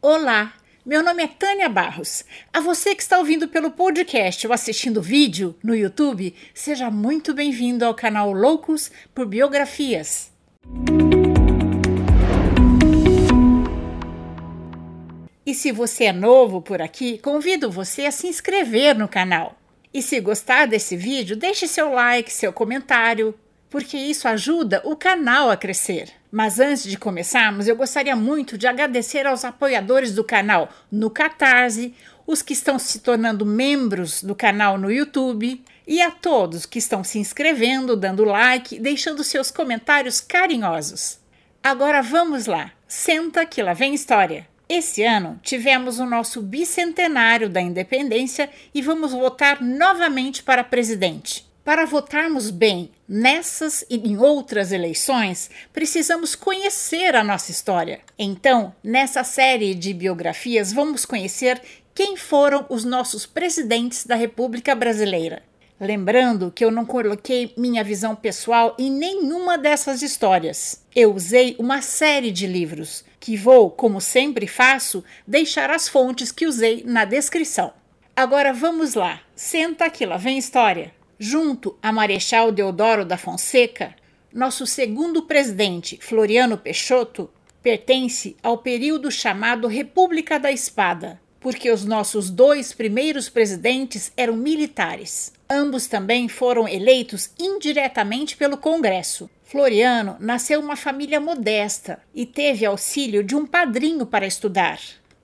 Olá, meu nome é Tânia Barros. A você que está ouvindo pelo podcast ou assistindo vídeo no YouTube, seja muito bem-vindo ao canal Loucos por Biografias. E se você é novo por aqui, convido você a se inscrever no canal. E se gostar desse vídeo, deixe seu like, seu comentário, porque isso ajuda o canal a crescer. Mas antes de começarmos, eu gostaria muito de agradecer aos apoiadores do canal no Catarse, os que estão se tornando membros do canal no YouTube e a todos que estão se inscrevendo, dando like, deixando seus comentários carinhosos. Agora vamos lá, senta que lá vem história. Esse ano tivemos o nosso bicentenário da independência e vamos votar novamente para presidente. Para votarmos bem nessas e em outras eleições, precisamos conhecer a nossa história. Então, nessa série de biografias, vamos conhecer quem foram os nossos presidentes da República Brasileira. Lembrando que eu não coloquei minha visão pessoal em nenhuma dessas histórias. Eu usei uma série de livros que vou, como sempre faço, deixar as fontes que usei na descrição. Agora vamos lá, senta que lá vem história. Junto a Marechal Deodoro da Fonseca, nosso segundo presidente, Floriano Peixoto, pertence ao período chamado República da Espada, porque os nossos dois primeiros presidentes eram militares. Ambos também foram eleitos indiretamente pelo Congresso. Floriano nasceu uma família modesta e teve auxílio de um padrinho para estudar,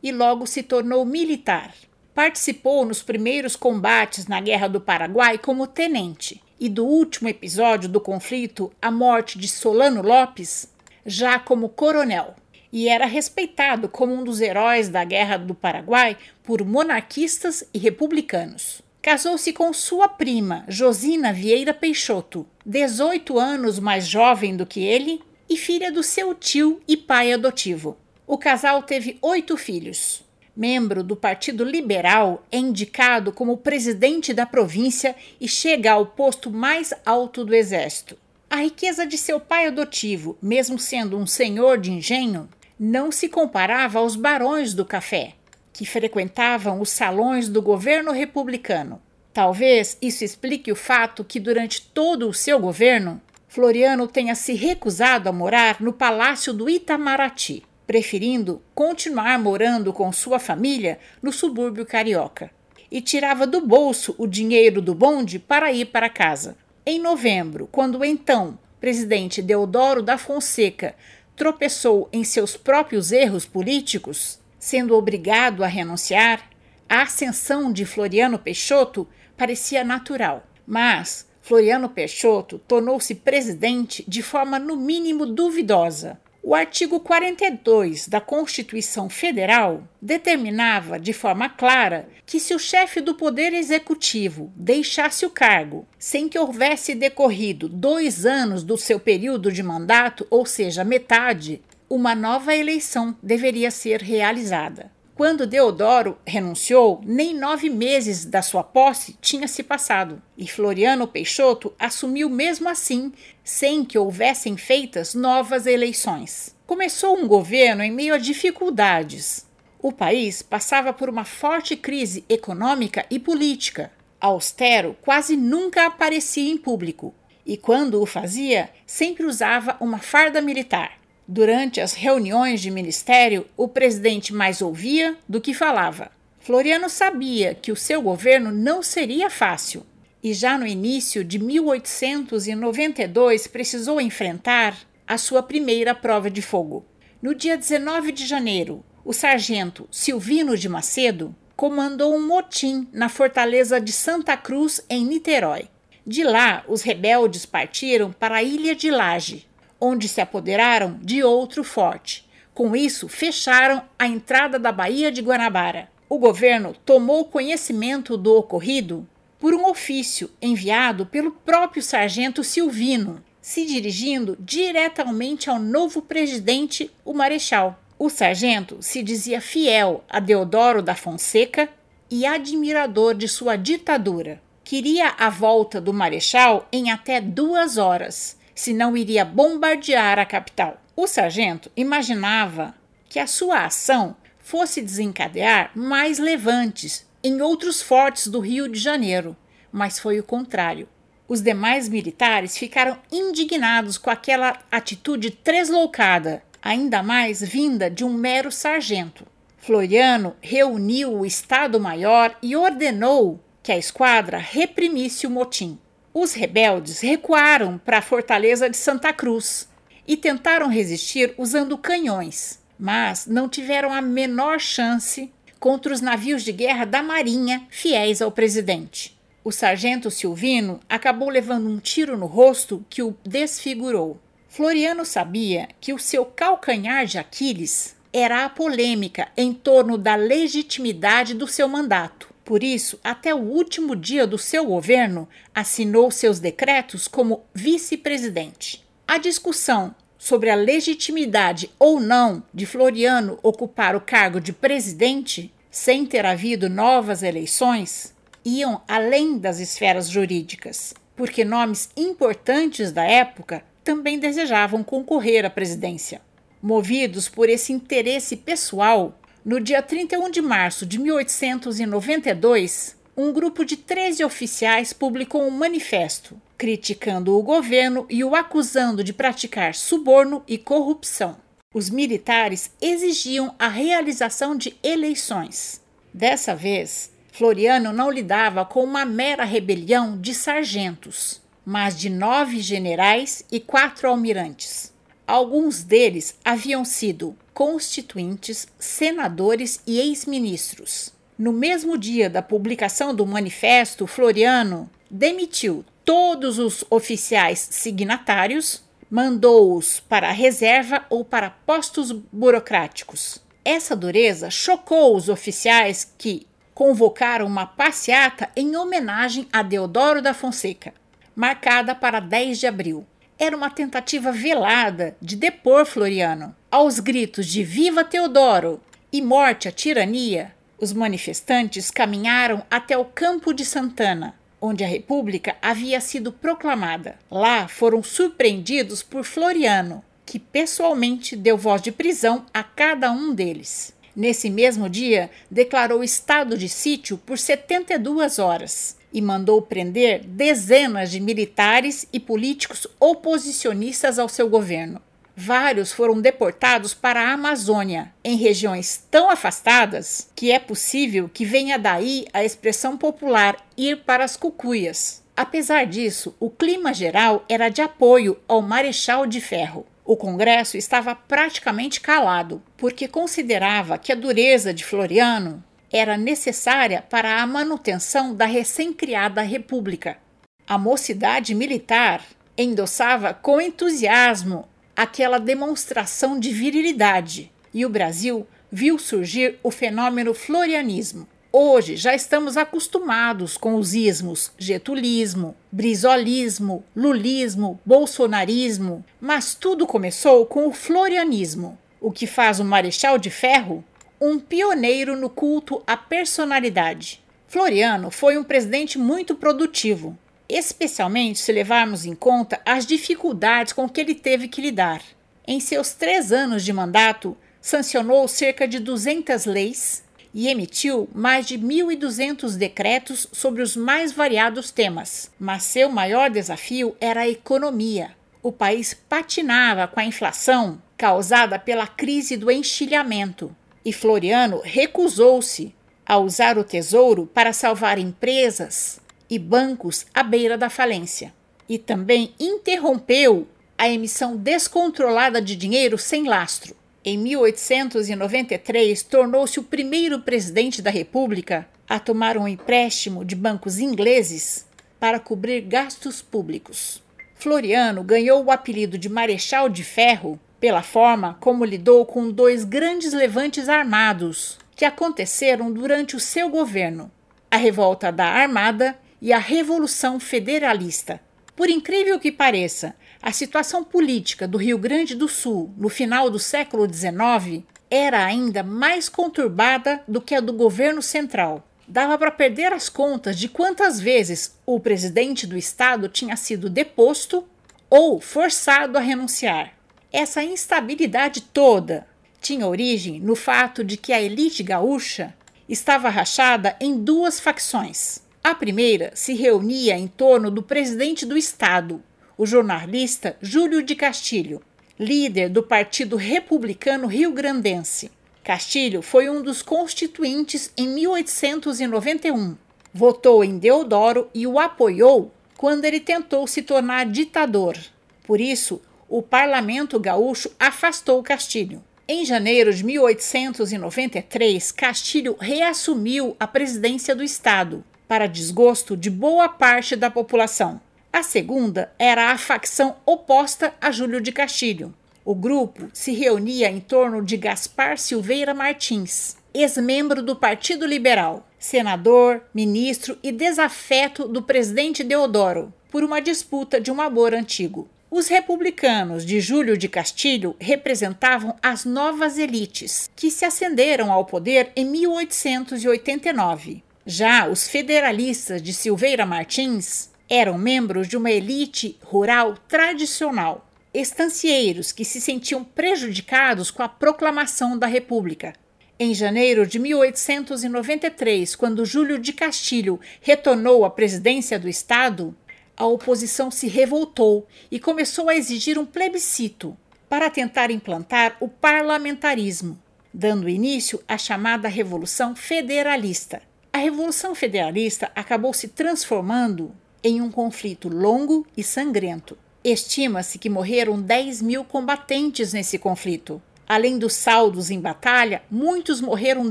e logo se tornou militar. Participou nos primeiros combates na Guerra do Paraguai como tenente e do último episódio do conflito, a morte de Solano Lopes, já como coronel. E era respeitado como um dos heróis da Guerra do Paraguai por monarquistas e republicanos. Casou-se com sua prima, Josina Vieira Peixoto, 18 anos mais jovem do que ele e filha do seu tio e pai adotivo. O casal teve oito filhos membro do Partido Liberal, é indicado como presidente da província e chega ao posto mais alto do exército. A riqueza de seu pai adotivo, mesmo sendo um senhor de engenho, não se comparava aos barões do café, que frequentavam os salões do governo republicano. Talvez isso explique o fato que, durante todo o seu governo, Floriano tenha se recusado a morar no Palácio do Itamaraty preferindo continuar morando com sua família no subúrbio carioca. E tirava do bolso o dinheiro do bonde para ir para casa. Em novembro, quando o então presidente Deodoro da Fonseca tropeçou em seus próprios erros políticos, sendo obrigado a renunciar, a ascensão de Floriano Peixoto parecia natural. Mas Floriano Peixoto tornou-se presidente de forma no mínimo duvidosa. O artigo 42 da Constituição Federal determinava de forma clara que, se o chefe do Poder Executivo deixasse o cargo sem que houvesse decorrido dois anos do seu período de mandato, ou seja, metade, uma nova eleição deveria ser realizada. Quando Deodoro renunciou, nem nove meses da sua posse tinha se passado, e Floriano Peixoto assumiu mesmo assim, sem que houvessem feitas novas eleições. Começou um governo em meio a dificuldades. O país passava por uma forte crise econômica e política. Austero quase nunca aparecia em público, e quando o fazia, sempre usava uma farda militar. Durante as reuniões de ministério, o presidente mais ouvia do que falava. Floriano sabia que o seu governo não seria fácil e já no início de 1892 precisou enfrentar a sua primeira prova de fogo. No dia 19 de janeiro, o sargento Silvino de Macedo comandou um motim na fortaleza de Santa Cruz, em Niterói. De lá, os rebeldes partiram para a ilha de Laje, onde se apoderaram de outro forte. Com isso, fecharam a entrada da Baía de Guanabara. O governo tomou conhecimento do ocorrido por um ofício enviado pelo próprio sargento Silvino, se dirigindo diretamente ao novo presidente, o Marechal. O sargento se dizia fiel a Deodoro da Fonseca e admirador de sua ditadura. Queria a volta do Marechal em até duas horas senão iria bombardear a capital. O sargento imaginava que a sua ação fosse desencadear mais levantes em outros fortes do Rio de Janeiro, mas foi o contrário. Os demais militares ficaram indignados com aquela atitude tresloucada, ainda mais vinda de um mero sargento. Floriano reuniu o Estado-Maior e ordenou que a esquadra reprimisse o motim. Os rebeldes recuaram para a fortaleza de Santa Cruz e tentaram resistir usando canhões, mas não tiveram a menor chance contra os navios de guerra da Marinha fiéis ao presidente. O sargento Silvino acabou levando um tiro no rosto que o desfigurou. Floriano sabia que o seu calcanhar de Aquiles era a polêmica em torno da legitimidade do seu mandato. Por isso, até o último dia do seu governo, assinou seus decretos como vice-presidente. A discussão sobre a legitimidade ou não de Floriano ocupar o cargo de presidente, sem ter havido novas eleições, iam além das esferas jurídicas, porque nomes importantes da época também desejavam concorrer à presidência. Movidos por esse interesse pessoal, no dia 31 de março de 1892, um grupo de 13 oficiais publicou um manifesto criticando o governo e o acusando de praticar suborno e corrupção. Os militares exigiam a realização de eleições. Dessa vez, Floriano não lidava com uma mera rebelião de sargentos, mas de nove generais e quatro almirantes. Alguns deles haviam sido constituintes, senadores e ex-ministros. No mesmo dia da publicação do manifesto, Floriano demitiu todos os oficiais signatários, mandou-os para a reserva ou para postos burocráticos. Essa dureza chocou os oficiais que convocaram uma passeata em homenagem a Deodoro da Fonseca, marcada para 10 de abril era uma tentativa velada de depor Floriano. Aos gritos de Viva Teodoro e Morte à tirania, os manifestantes caminharam até o Campo de Santana, onde a República havia sido proclamada. Lá foram surpreendidos por Floriano, que pessoalmente deu voz de prisão a cada um deles. Nesse mesmo dia, declarou estado de sítio por 72 horas e mandou prender dezenas de militares e políticos oposicionistas ao seu governo. Vários foram deportados para a Amazônia, em regiões tão afastadas que é possível que venha daí a expressão popular ir para as cucuias. Apesar disso, o clima geral era de apoio ao Marechal de Ferro. O Congresso estava praticamente calado, porque considerava que a dureza de Floriano era necessária para a manutenção da recém-criada República. A mocidade militar endossava com entusiasmo aquela demonstração de virilidade, e o Brasil viu surgir o fenômeno florianismo. Hoje já estamos acostumados com os ismos getulismo, brizolismo, lulismo, bolsonarismo, mas tudo começou com o florianismo, o que faz o Marechal de Ferro um pioneiro no culto à personalidade. Floriano foi um presidente muito produtivo, especialmente se levarmos em conta as dificuldades com que ele teve que lidar. Em seus três anos de mandato, sancionou cerca de 200 leis e emitiu mais de 1.200 decretos sobre os mais variados temas. Mas seu maior desafio era a economia. O país patinava com a inflação causada pela crise do enchilhamento e Floriano recusou-se a usar o tesouro para salvar empresas e bancos à beira da falência. E também interrompeu a emissão descontrolada de dinheiro sem lastro. Em 1893, tornou-se o primeiro presidente da República a tomar um empréstimo de bancos ingleses para cobrir gastos públicos. Floriano ganhou o apelido de Marechal de Ferro pela forma como lidou com dois grandes levantes armados que aconteceram durante o seu governo: a Revolta da Armada e a Revolução Federalista. Por incrível que pareça, a situação política do Rio Grande do Sul no final do século XIX era ainda mais conturbada do que a do governo central. Dava para perder as contas de quantas vezes o presidente do estado tinha sido deposto ou forçado a renunciar. Essa instabilidade toda tinha origem no fato de que a elite gaúcha estava rachada em duas facções. A primeira se reunia em torno do presidente do Estado, o jornalista Júlio de Castilho, líder do Partido Republicano Rio-Grandense. Castilho foi um dos constituintes em 1891. Votou em Deodoro e o apoiou quando ele tentou se tornar ditador. Por isso, o parlamento gaúcho afastou Castilho. Em janeiro de 1893, Castilho reassumiu a presidência do Estado, para desgosto de boa parte da população. A segunda era a facção oposta a Júlio de Castilho. O grupo se reunia em torno de Gaspar Silveira Martins, ex-membro do Partido Liberal, senador, ministro e desafeto do presidente Deodoro, por uma disputa de um amor antigo. Os republicanos de Júlio de Castilho representavam as novas elites, que se ascenderam ao poder em 1889. Já os federalistas de Silveira Martins eram membros de uma elite rural tradicional, estancieiros que se sentiam prejudicados com a proclamação da República. Em janeiro de 1893, quando Júlio de Castilho retornou à presidência do Estado, a oposição se revoltou e começou a exigir um plebiscito para tentar implantar o parlamentarismo, dando início à chamada Revolução Federalista. A Revolução Federalista acabou se transformando em um conflito longo e sangrento. Estima-se que morreram 10 mil combatentes nesse conflito. Além dos saldos em batalha, muitos morreram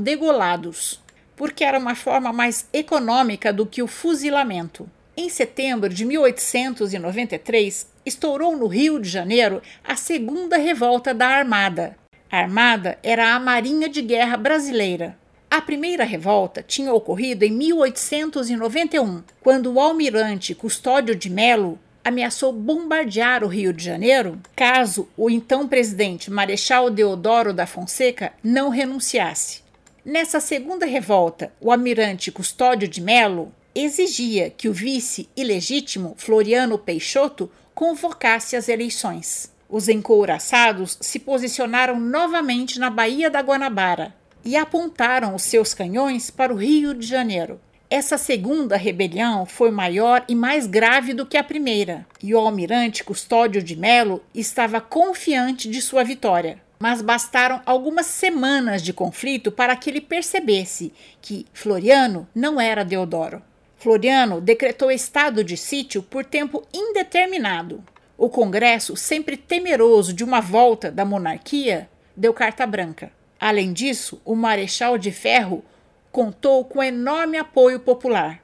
degolados, porque era uma forma mais econômica do que o fuzilamento. Em setembro de 1893, estourou no Rio de Janeiro a segunda revolta da Armada. A Armada era a Marinha de Guerra Brasileira. A primeira revolta tinha ocorrido em 1891, quando o almirante Custódio de Melo ameaçou bombardear o Rio de Janeiro caso o então presidente Marechal Deodoro da Fonseca não renunciasse. Nessa segunda revolta, o almirante Custódio de Melo exigia que o vice ilegítimo Floriano Peixoto convocasse as eleições. Os encouraçados se posicionaram novamente na Baía da Guanabara e apontaram os seus canhões para o Rio de Janeiro. Essa segunda rebelião foi maior e mais grave do que a primeira, e o almirante Custódio de Melo estava confiante de sua vitória. Mas bastaram algumas semanas de conflito para que ele percebesse que Floriano não era Deodoro. Floriano decretou estado de sítio por tempo indeterminado. O Congresso, sempre temeroso de uma volta da monarquia, deu carta branca. Além disso, o Marechal de Ferro contou com enorme apoio popular.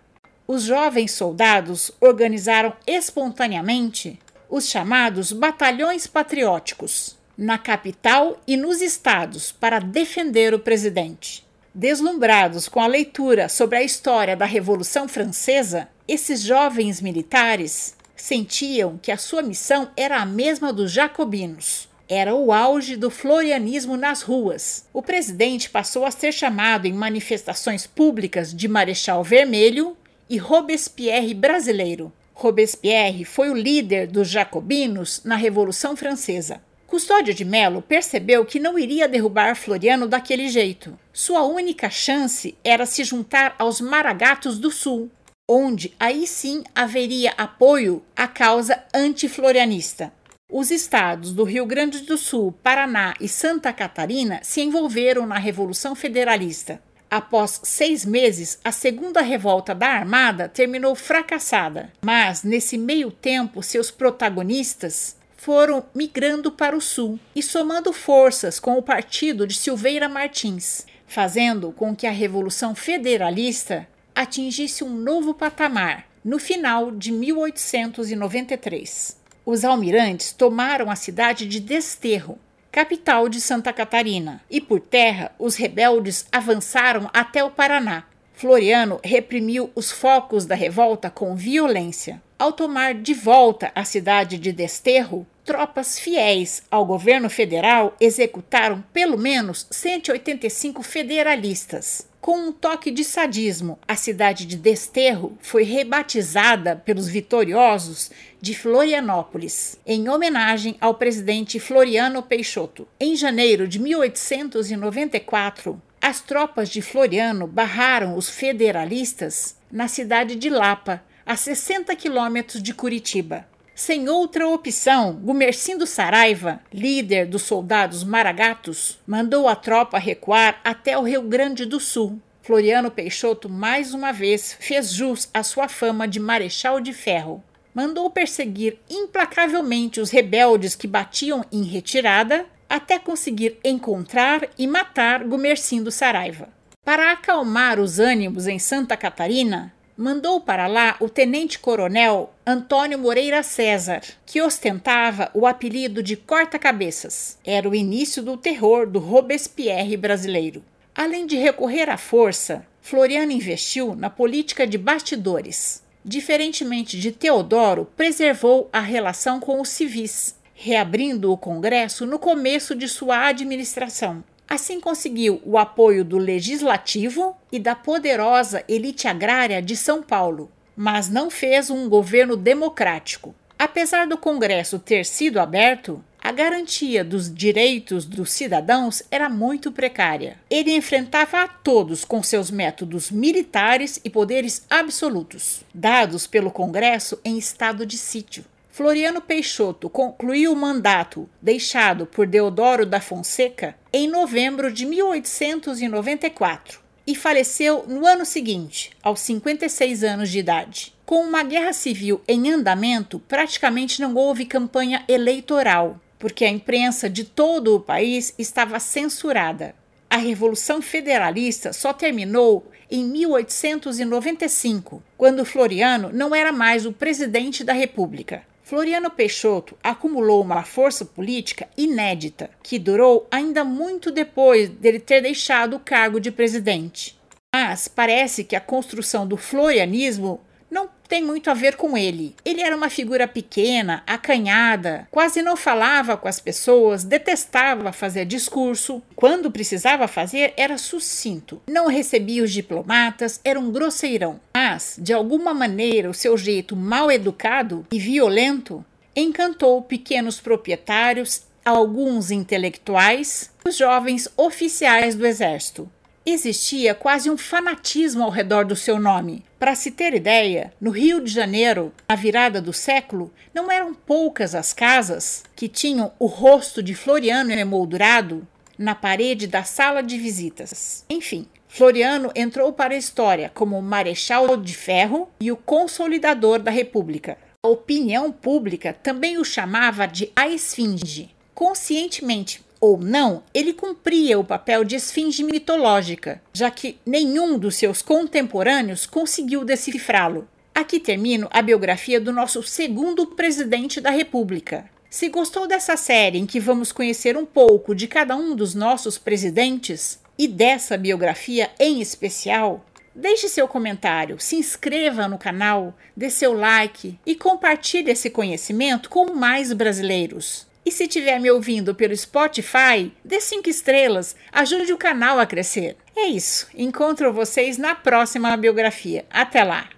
Os jovens soldados organizaram espontaneamente os chamados batalhões patrióticos na capital e nos estados para defender o presidente. Deslumbrados com a leitura sobre a história da Revolução Francesa, esses jovens militares sentiam que a sua missão era a mesma dos jacobinos. Era o auge do florianismo nas ruas. O presidente passou a ser chamado em manifestações públicas de Marechal Vermelho e Robespierre brasileiro. Robespierre foi o líder dos jacobinos na Revolução Francesa. Custódio de Melo percebeu que não iria derrubar Floriano daquele jeito. Sua única chance era se juntar aos Maragatos do Sul, onde aí sim haveria apoio à causa antiflorianista. Os estados do Rio Grande do Sul, Paraná e Santa Catarina se envolveram na Revolução Federalista. Após seis meses, a segunda revolta da Armada terminou fracassada, mas nesse meio tempo, seus protagonistas foram migrando para o sul e somando forças com o partido de Silveira Martins, fazendo com que a Revolução Federalista atingisse um novo patamar no final de 1893. Os almirantes tomaram a cidade de Desterro, capital de Santa Catarina, e por terra os rebeldes avançaram até o Paraná. Floriano reprimiu os focos da revolta com violência. Ao tomar de volta a cidade de Desterro, tropas fiéis ao governo federal executaram pelo menos 185 federalistas. Com um toque de sadismo, a cidade de Desterro foi rebatizada pelos vitoriosos de Florianópolis, em homenagem ao presidente Floriano Peixoto. Em janeiro de 1894, as tropas de Floriano barraram os federalistas na cidade de Lapa, a 60 quilômetros de Curitiba. Sem outra opção, Gumercindo Saraiva, líder dos soldados maragatos, mandou a tropa recuar até o Rio Grande do Sul. Floriano Peixoto mais uma vez fez jus à sua fama de marechal de ferro. Mandou perseguir implacavelmente os rebeldes que batiam em retirada até conseguir encontrar e matar Gumercindo Saraiva. Para acalmar os ânimos em Santa Catarina, mandou para lá o tenente-coronel Antônio Moreira César, que ostentava o apelido de Corta-Cabeças. Era o início do terror do Robespierre brasileiro. Além de recorrer à força, Floriano investiu na política de bastidores. Diferentemente de Teodoro, preservou a relação com os civis, reabrindo o Congresso no começo de sua administração. Assim conseguiu o apoio do legislativo e da poderosa elite agrária de São Paulo, mas não fez um governo democrático. Apesar do Congresso ter sido aberto, a garantia dos direitos dos cidadãos era muito precária. Ele enfrentava a todos com seus métodos militares e poderes absolutos, dados pelo Congresso em estado de sítio. Floriano Peixoto concluiu o mandato deixado por Deodoro da Fonseca em novembro de 1894 e faleceu no ano seguinte, aos 56 anos de idade. Com uma guerra civil em andamento, praticamente não houve campanha eleitoral, porque a imprensa de todo o país estava censurada. A Revolução Federalista só terminou em 1895, quando Floriano não era mais o presidente da República. Floriano Peixoto acumulou uma força política inédita, que durou ainda muito depois dele ter deixado o cargo de presidente. Mas parece que a construção do florianismo tem muito a ver com ele. Ele era uma figura pequena, acanhada, quase não falava com as pessoas, detestava fazer discurso. Quando precisava fazer, era sucinto. Não recebia os diplomatas, era um grosseirão. Mas, de alguma maneira, o seu jeito mal educado e violento encantou pequenos proprietários, alguns intelectuais, os jovens oficiais do exército existia quase um fanatismo ao redor do seu nome. Para se ter ideia, no Rio de Janeiro, na virada do século, não eram poucas as casas que tinham o rosto de Floriano emoldurado na parede da sala de visitas. Enfim, Floriano entrou para a história como marechal de ferro e o consolidador da República. A opinião pública também o chamava de a Esfinge. Conscientemente ou não, ele cumpria o papel de esfinge mitológica, já que nenhum dos seus contemporâneos conseguiu decifrá-lo. Aqui termino a biografia do nosso segundo presidente da República. Se gostou dessa série em que vamos conhecer um pouco de cada um dos nossos presidentes e dessa biografia em especial, deixe seu comentário, se inscreva no canal, dê seu like e compartilhe esse conhecimento com mais brasileiros. E se estiver me ouvindo pelo Spotify, dê cinco estrelas, ajude o canal a crescer. É isso. Encontro vocês na próxima biografia. Até lá!